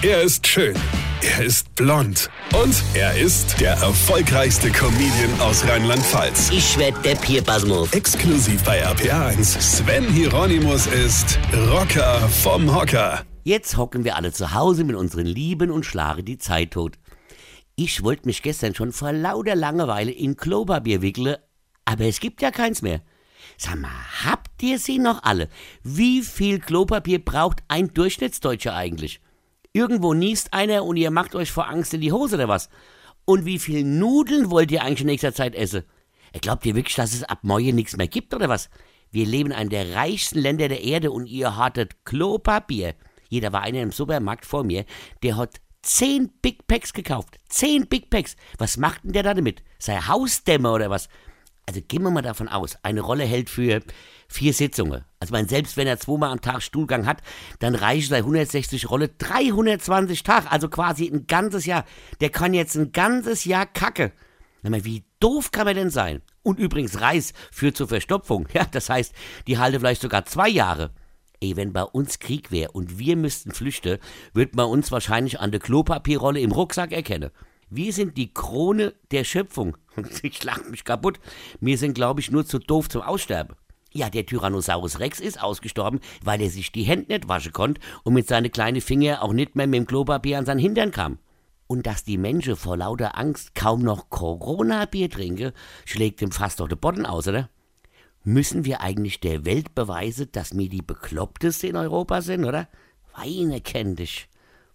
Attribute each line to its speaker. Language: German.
Speaker 1: Er ist schön. Er ist blond. Und er ist der erfolgreichste Comedian aus Rheinland-Pfalz.
Speaker 2: Ich werd der Pierpasmus.
Speaker 1: Exklusiv bei RPA1. Sven Hieronymus ist Rocker vom Hocker.
Speaker 2: Jetzt hocken wir alle zu Hause mit unseren Lieben und schlagen die Zeit tot. Ich wollte mich gestern schon vor lauter Langeweile in Klopapier wickeln, aber es gibt ja keins mehr. Sag mal, habt ihr sie noch alle? Wie viel Klopapier braucht ein Durchschnittsdeutscher eigentlich? Irgendwo niest einer und ihr macht euch vor Angst in die Hose oder was? Und wie viel Nudeln wollt ihr eigentlich in nächster Zeit essen? Glaubt ihr wirklich, dass es ab morgen nichts mehr gibt oder was? Wir leben in einem der reichsten Länder der Erde und ihr hattet Klopapier. Jeder war einer im Supermarkt vor mir, der hat zehn Big Packs gekauft. Zehn Big Packs. Was macht denn der da damit? Sei Hausdämmer oder was? Also gehen wir mal davon aus, eine Rolle hält für vier Sitzungen. Also man, selbst wenn er zweimal am Tag Stuhlgang hat, dann reichen sei 160 Rolle 320 Tage, also quasi ein ganzes Jahr. Der kann jetzt ein ganzes Jahr kacke. Mal, wie doof kann man denn sein? Und übrigens, Reis führt zur Verstopfung. Ja, das heißt, die halte vielleicht sogar zwei Jahre. Ey, wenn bei uns Krieg wäre und wir müssten flüchten, wird man uns wahrscheinlich an der Klopapierrolle im Rucksack erkennen. Wir sind die Krone der Schöpfung. Ich lach mich kaputt. Wir sind, glaube ich, nur zu doof zum Aussterben. Ja, der Tyrannosaurus Rex ist ausgestorben, weil er sich die Hände nicht waschen konnte und mit seinen kleinen Finger auch nicht mehr mit dem Klopapier an seinen Hintern kam. Und dass die Menschen vor lauter Angst kaum noch Corona-Bier trinken, schlägt dem fast doch der Boden aus, oder? Müssen wir eigentlich der Welt beweisen, dass wir die Bekloppteste in Europa sind, oder? Weine kenn dich.